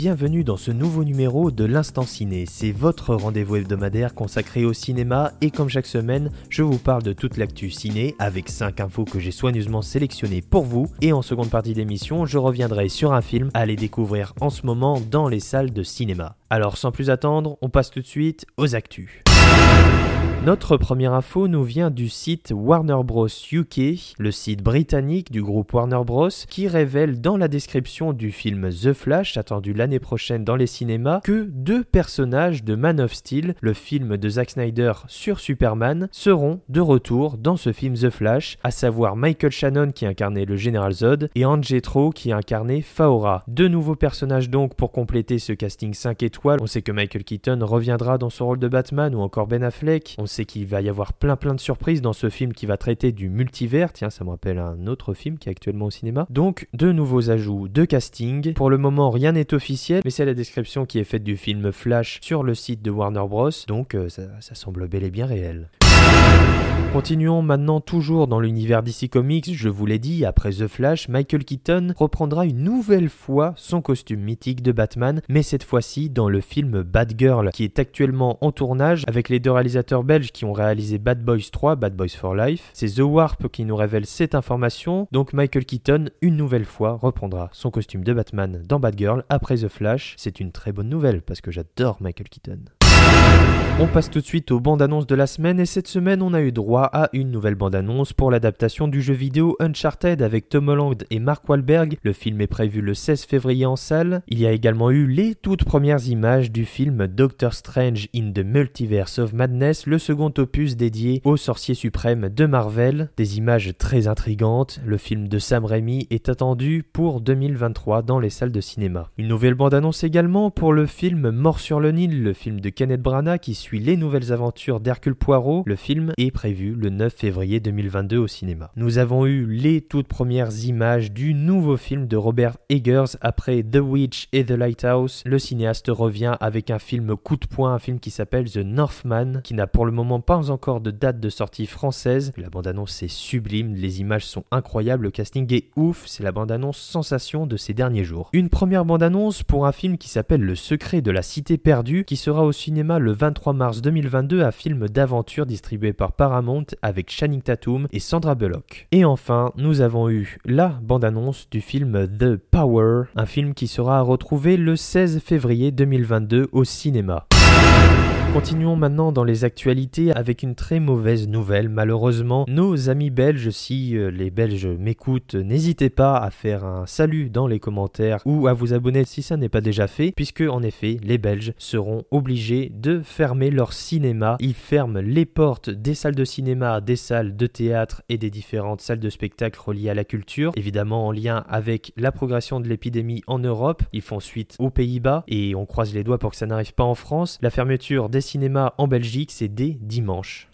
Bienvenue dans ce nouveau numéro de l'Instant Ciné. C'est votre rendez-vous hebdomadaire consacré au cinéma et comme chaque semaine, je vous parle de toute l'actu ciné avec 5 infos que j'ai soigneusement sélectionnées pour vous. Et en seconde partie d'émission, je reviendrai sur un film à aller découvrir en ce moment dans les salles de cinéma. Alors sans plus attendre, on passe tout de suite aux actus. Notre première info nous vient du site Warner Bros UK, le site britannique du groupe Warner Bros, qui révèle dans la description du film The Flash, attendu l'année prochaine dans les cinémas, que deux personnages de Man of Steel, le film de Zack Snyder sur Superman, seront de retour dans ce film The Flash, à savoir Michael Shannon qui incarnait le Général Zod et Anne Jethro qui incarnait Faora. Deux nouveaux personnages donc pour compléter ce casting 5 étoiles. On sait que Michael Keaton reviendra dans son rôle de Batman ou encore Ben Affleck. Sait qu'il va y avoir plein plein de surprises dans ce film qui va traiter du multivers. Tiens, ça me rappelle un autre film qui est actuellement au cinéma. Donc, deux nouveaux ajouts de casting. Pour le moment, rien n'est officiel, mais c'est la description qui est faite du film Flash sur le site de Warner Bros. Donc, euh, ça, ça semble bel et bien réel. Continuons maintenant toujours dans l'univers DC Comics, je vous l'ai dit, après The Flash, Michael Keaton reprendra une nouvelle fois son costume mythique de Batman, mais cette fois-ci dans le film Batgirl, qui est actuellement en tournage avec les deux réalisateurs belges qui ont réalisé Bad Boys 3, Bad Boys for Life. C'est The Warp qui nous révèle cette information, donc Michael Keaton, une nouvelle fois, reprendra son costume de Batman dans Batgirl après The Flash. C'est une très bonne nouvelle parce que j'adore Michael Keaton. On passe tout de suite aux bandes annonces de la semaine et cette semaine on a eu droit à une nouvelle bande annonce pour l'adaptation du jeu vidéo Uncharted avec Tom Holland et Mark Wahlberg. Le film est prévu le 16 février en salle. Il y a également eu les toutes premières images du film Doctor Strange in the Multiverse of Madness, le second opus dédié au sorcier suprême de Marvel. Des images très intrigantes. Le film de Sam Raimi est attendu pour 2023 dans les salles de cinéma. Une nouvelle bande annonce également pour le film Mort sur le Nil, le film de Kenneth Branagh qui suit les nouvelles aventures d'Hercule Poirot. Le film est prévu le 9 février 2022 au cinéma. Nous avons eu les toutes premières images du nouveau film de Robert Eggers après The Witch et The Lighthouse. Le cinéaste revient avec un film coup de poing, un film qui s'appelle The Northman, qui n'a pour le moment pas encore de date de sortie française. La bande-annonce est sublime, les images sont incroyables, le casting est ouf, c'est la bande-annonce sensation de ces derniers jours. Une première bande-annonce pour un film qui s'appelle Le secret de la cité perdue, qui sera au cinéma le 23 mars 2022, un film d'aventure distribué par Paramount avec Channing Tatum et Sandra Bullock. Et enfin, nous avons eu la bande-annonce du film The Power, un film qui sera à retrouver le 16 février 2022 au cinéma. Continuons maintenant dans les actualités avec une très mauvaise nouvelle. Malheureusement, nos amis belges, si euh, les Belges m'écoutent, n'hésitez pas à faire un salut dans les commentaires ou à vous abonner si ça n'est pas déjà fait, puisque en effet, les Belges seront obligés de fermer leur cinéma. Ils ferment les portes des salles de cinéma, des salles de théâtre et des différentes salles de spectacle reliées à la culture, évidemment en lien avec la progression de l'épidémie en Europe. Ils font suite aux Pays-Bas et on croise les doigts pour que ça n'arrive pas en France. La fermeture des cinémas en Belgique, c'est dès dimanche.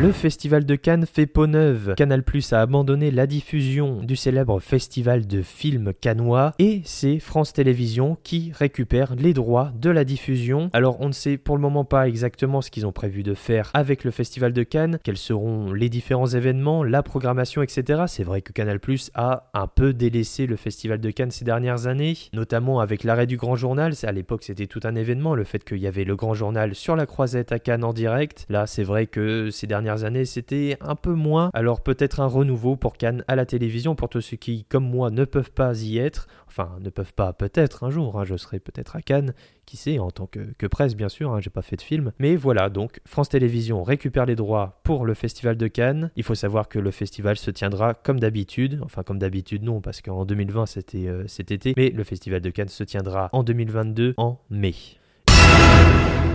Le Festival de Cannes fait peau neuve. Canal Plus a abandonné la diffusion du célèbre festival de films cannois et c'est France Télévisions qui récupère les droits de la diffusion. Alors on ne sait pour le moment pas exactement ce qu'ils ont prévu de faire avec le Festival de Cannes, quels seront les différents événements, la programmation, etc. C'est vrai que Canal Plus a un peu délaissé le Festival de Cannes ces dernières années, notamment avec l'arrêt du Grand Journal. À l'époque c'était tout un événement, le fait qu'il y avait le Grand Journal sur la croisette à Cannes en direct. Là c'est vrai que ces dernières années, c'était un peu moins. Alors peut-être un renouveau pour Cannes à la télévision pour tous ceux qui, comme moi, ne peuvent pas y être. Enfin, ne peuvent pas peut-être un jour. hein, je serai peut-être à Cannes, qui sait, en tant que, que presse bien sûr. hein, J'ai pas fait de film. Mais voilà, donc France Télévisions récupère les droits pour le festival de Cannes. Il faut savoir que le festival se tiendra comme d'habitude. Enfin, comme d'habitude, non, parce qu'en 2020 c'était euh, cet été. Mais le festival de Cannes se tiendra en 2022 en mai.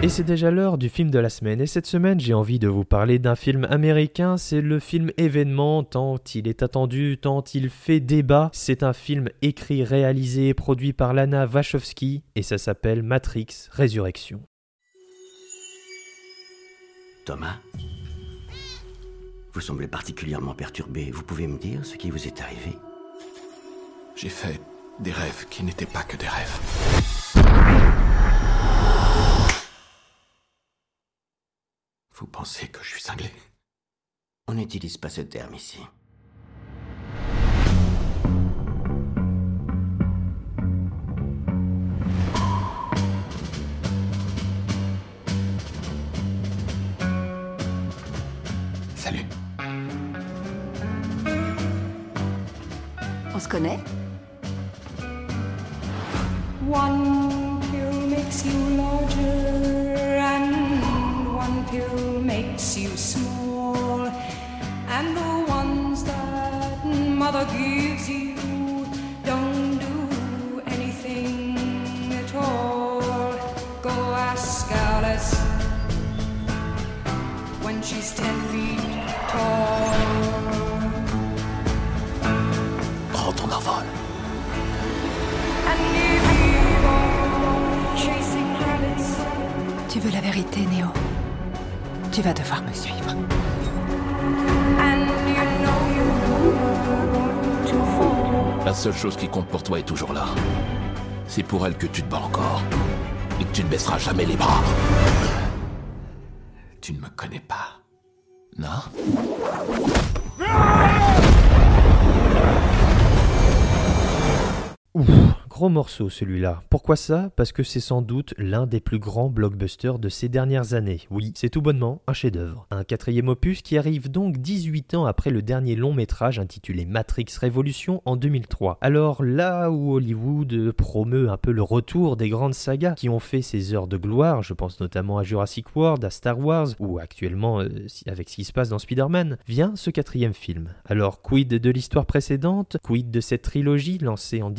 Et c'est déjà l'heure du film de la semaine. Et cette semaine, j'ai envie de vous parler d'un film américain. C'est le film événement, tant il est attendu, tant il fait débat. C'est un film écrit, réalisé et produit par Lana Wachowski. Et ça s'appelle Matrix Résurrection. Thomas? Vous semblez particulièrement perturbé. Vous pouvez me dire ce qui vous est arrivé? J'ai fait des rêves qui n'étaient pas que des rêves. Vous pensez que je suis cinglé? On n'utilise pas ce terme ici. Salut. On se connaît? One pill makes you larger, and one pill makes you small. And the ones that mother gives you don't do anything at all. Go ask Alice when she's ten feet tall. Prends ton envol. Tu veux la vérité, Néo Tu vas devoir me suivre. La seule chose qui compte pour toi est toujours là. C'est pour elle que tu te bats encore. Et que tu ne baisseras jamais les bras. Tu ne me connais pas. Non Ouf, gros morceau celui-là. Pourquoi ça? Parce que c'est sans doute l'un des plus grands blockbusters de ces dernières années. Oui, c'est tout bonnement un chef-d'œuvre. Un quatrième opus qui arrive donc 18 ans après le dernier long métrage intitulé Matrix Révolution en 2003. Alors là où Hollywood promeut un peu le retour des grandes sagas qui ont fait ses heures de gloire, je pense notamment à Jurassic World, à Star Wars ou actuellement euh, avec ce qui se passe dans Spider-Man, vient ce quatrième film. Alors quid de l'histoire précédente? Quid de cette trilogie lancée en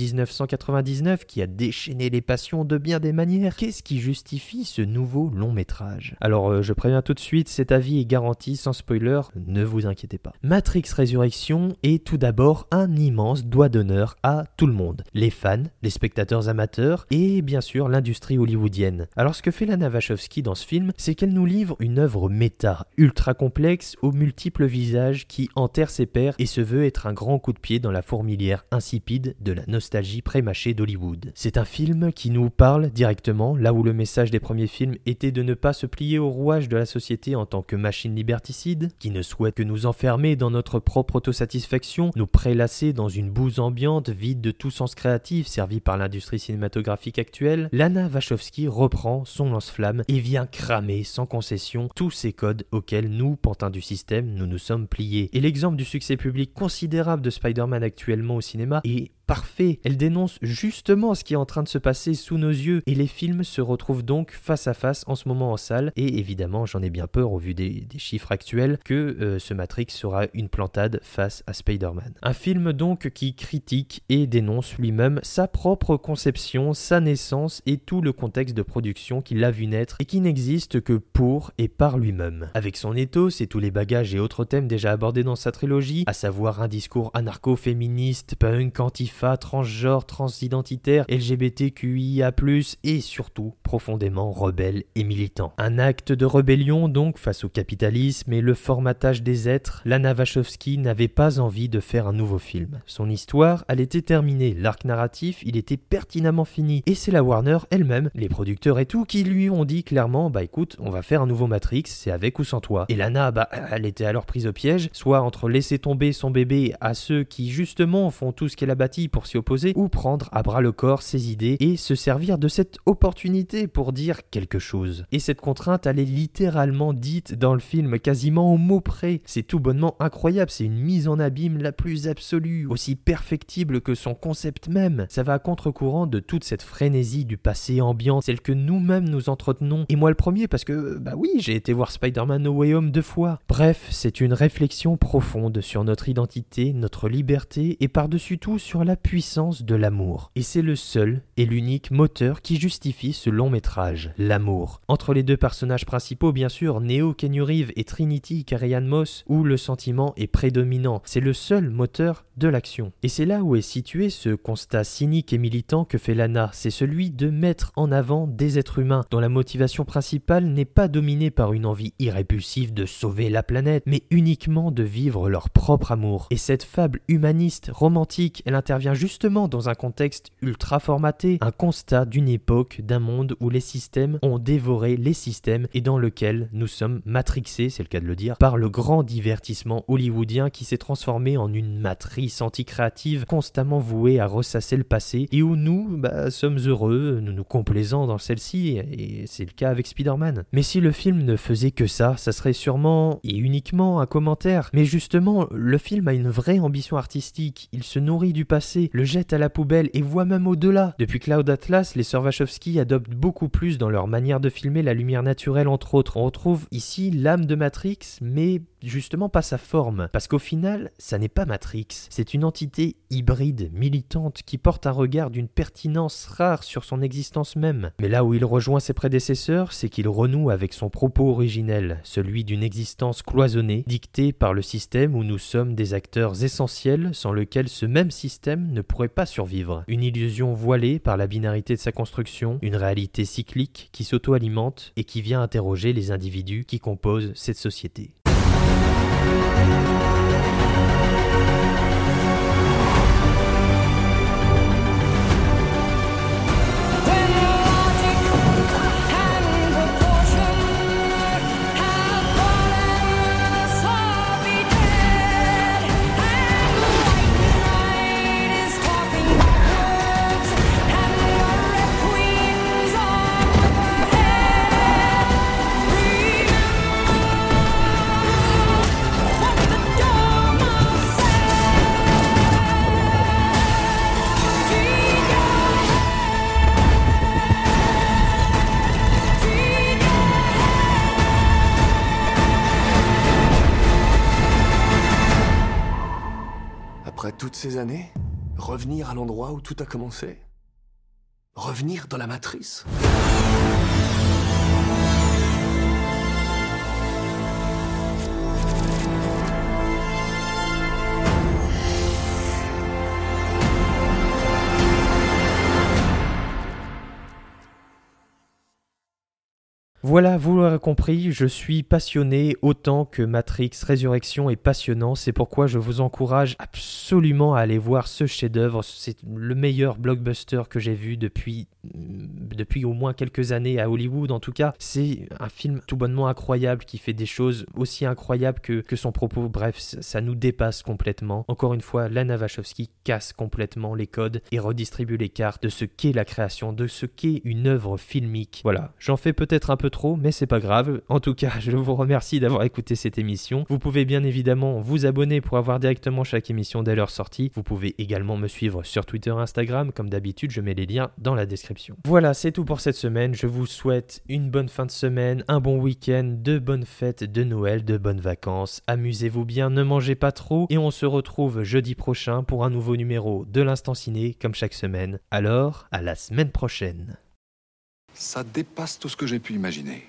1999 qui a déchaîné les passions de bien des manières Qu'est-ce qui justifie ce nouveau long métrage? Alors euh, je préviens tout de suite, cet avis est garanti sans spoiler, ne vous inquiétez pas. Matrix Résurrection est tout d'abord un immense doigt d'honneur à tout le monde. Les fans, les spectateurs amateurs et bien sûr l'industrie hollywoodienne. Alors ce que fait Lana Wachowski dans ce film, c'est qu'elle nous livre une œuvre méta, ultra complexe, aux multiples visages qui enterre ses pairs et se veut être un grand coup de pied dans la fourmilière insipide de la nostalgie prémâchée d'Hollywood. C'est un film qui nous parle directement, là où le message des premiers films était de ne pas se plier au rouage de la société en tant que machine liberticide, qui ne souhaite que nous enfermer dans notre propre autosatisfaction, nous prélasser dans une bouse ambiante vide de tout sens créatif servi par l'industrie cinématographique actuelle, Lana Wachowski reprend son lance-flamme et vient cramer sans concession tous ces codes auxquels nous, pantins du système, nous nous sommes pliés. Et l'exemple du succès public considérable de Spider-Man actuellement au cinéma est parfait. Elle dénonce justement ce qui est en train de se passer sous nos yeux et les films se retrouvent donc face à face en ce moment en salle et évidemment j'en ai bien peur au vu des, chiffres actuels que euh, ce Matrix sera une plantade face à Spider-Man. Un film donc qui critique et dénonce lui-même sa propre conception, sa naissance et tout le contexte de production qu'il a vu naître et qui n'existe que pour et par lui-même. Avec son ethos et tous les bagages et autres thèmes déjà abordés dans sa trilogie, à savoir un discours anarcho-féministe, punk, transgenre, transidentitaire, LGBTQIA+, et surtout profondément rebelle et militant. Un acte de rébellion donc face au capitalisme et le formatage des êtres, Lana Wachowski n'avait pas envie de faire un nouveau film. Son histoire, elle était terminée, l'arc narratif, il était pertinemment fini, et c'est la Warner elle-même, les producteurs et tout, qui lui ont dit clairement, bah écoute, on va faire un nouveau Matrix, c'est avec ou sans toi. Et Lana, bah elle était alors prise au piège, soit entre laisser tomber son bébé à ceux qui justement font tout ce qu'elle a bâti pour s'y opposer, ou prendre à bras le corps ses idées et se servir de cette opportunité pour dire quelque chose. Et cette contrainte, elle est littéralement dite dans le film, quasiment au mot près. C'est tout bonnement incroyable, c'est une mise en abîme la plus absolue, aussi perfectible que son concept même. Ça va à contre-courant de toute cette frénésie du passé ambiant, celle que nous-mêmes nous entretenons. Et moi le premier, parce que, bah oui, j'ai été voir Spider-Man No Way Home deux fois. Bref, c'est une réflexion profonde sur notre identité, notre liberté et par-dessus tout sur la puissance de l'amour. Et c'est le seul et l'unique moteur qui justifie ce long métrage, l'amour. Entre les deux personnages principaux, bien sûr, Neo Reeves et Trinity Carrie-Anne Moss, où le sentiment est prédominant. C'est le seul moteur de l'action. Et c'est là où est situé ce constat cynique et militant que fait Lana, c'est celui de mettre en avant des êtres humains dont la motivation principale n'est pas dominée par une envie irrépulsive de sauver la planète, mais uniquement de vivre leur propre amour. Et cette fable humaniste, romantique, elle intervient intervient justement dans un contexte ultra formaté, un constat d'une époque, d'un monde où les systèmes ont dévoré les systèmes et dans lequel nous sommes matrixés, c'est le cas de le dire, par le grand divertissement hollywoodien qui s'est transformé en une matrice anticréative constamment vouée à ressasser le passé et où nous bah, sommes heureux, nous nous complaisons dans celle-ci et c'est le cas avec Spider-Man. Mais si le film ne faisait que ça, ça serait sûrement et uniquement un commentaire. Mais justement, le film a une vraie ambition artistique. Il se nourrit du passé, le jette à la poubelle et voit même au-delà. Depuis Cloud Atlas, les sœurs adoptent beaucoup plus dans leur manière de filmer la lumière naturelle entre autres. On retrouve ici l'âme de Matrix, mais justement pas sa forme. Parce qu'au final, ça n'est pas Matrix. C'est une entité hybride, militante, qui porte un regard d'une pertinence rare sur son existence même. Mais là où il rejoint ses prédécesseurs, c'est qu'il renoue avec son propos originel, celui d'une existence cloisonnée, dictée par le système où nous sommes des acteurs essentiels sans lequel ce même système ne pourrait pas survivre. Une illusion voilée par la binarité de sa construction, une réalité cyclique qui s'auto-alimente et qui vient interroger les individus qui composent cette société. Revenir à l'endroit où tout a commencé? Revenir dans la matrice? Voilà, vous l'aurez compris, je suis passionné autant que Matrix Résurrection est passionnant. C'est pourquoi je vous encourage absolument à aller voir ce chef-d'œuvre. C'est le meilleur blockbuster que j'ai vu depuis, depuis au moins quelques années à Hollywood. En tout cas, c'est un film tout bonnement incroyable qui fait des choses aussi incroyables que, que son propos. Bref, ça nous dépasse complètement. Encore une fois, Lana Wachowski casse complètement les codes et redistribue les cartes de ce qu'est la création, de ce qu'est une œuvre filmique. Voilà, j'en fais peut-être un peu trop, mais c'est pas grave. En tout cas, je vous remercie d'avoir écouté cette émission. Vous pouvez bien évidemment vous abonner pour avoir directement chaque émission dès leur sortie. Vous pouvez également me suivre sur Twitter Instagram. Comme d'habitude, je mets les liens dans la description. Voilà, c'est tout pour cette semaine. Je vous souhaite une bonne fin de semaine, un bon week-end, de bonnes fêtes de Noël, de bonnes vacances. Amusez-vous bien, ne mangez pas trop. Et on se retrouve jeudi prochain pour un nouveau numéro de l'Instant Ciné, comme chaque semaine. Alors, à la semaine prochaine. Ça dépasse tout ce que j'ai pu imaginer.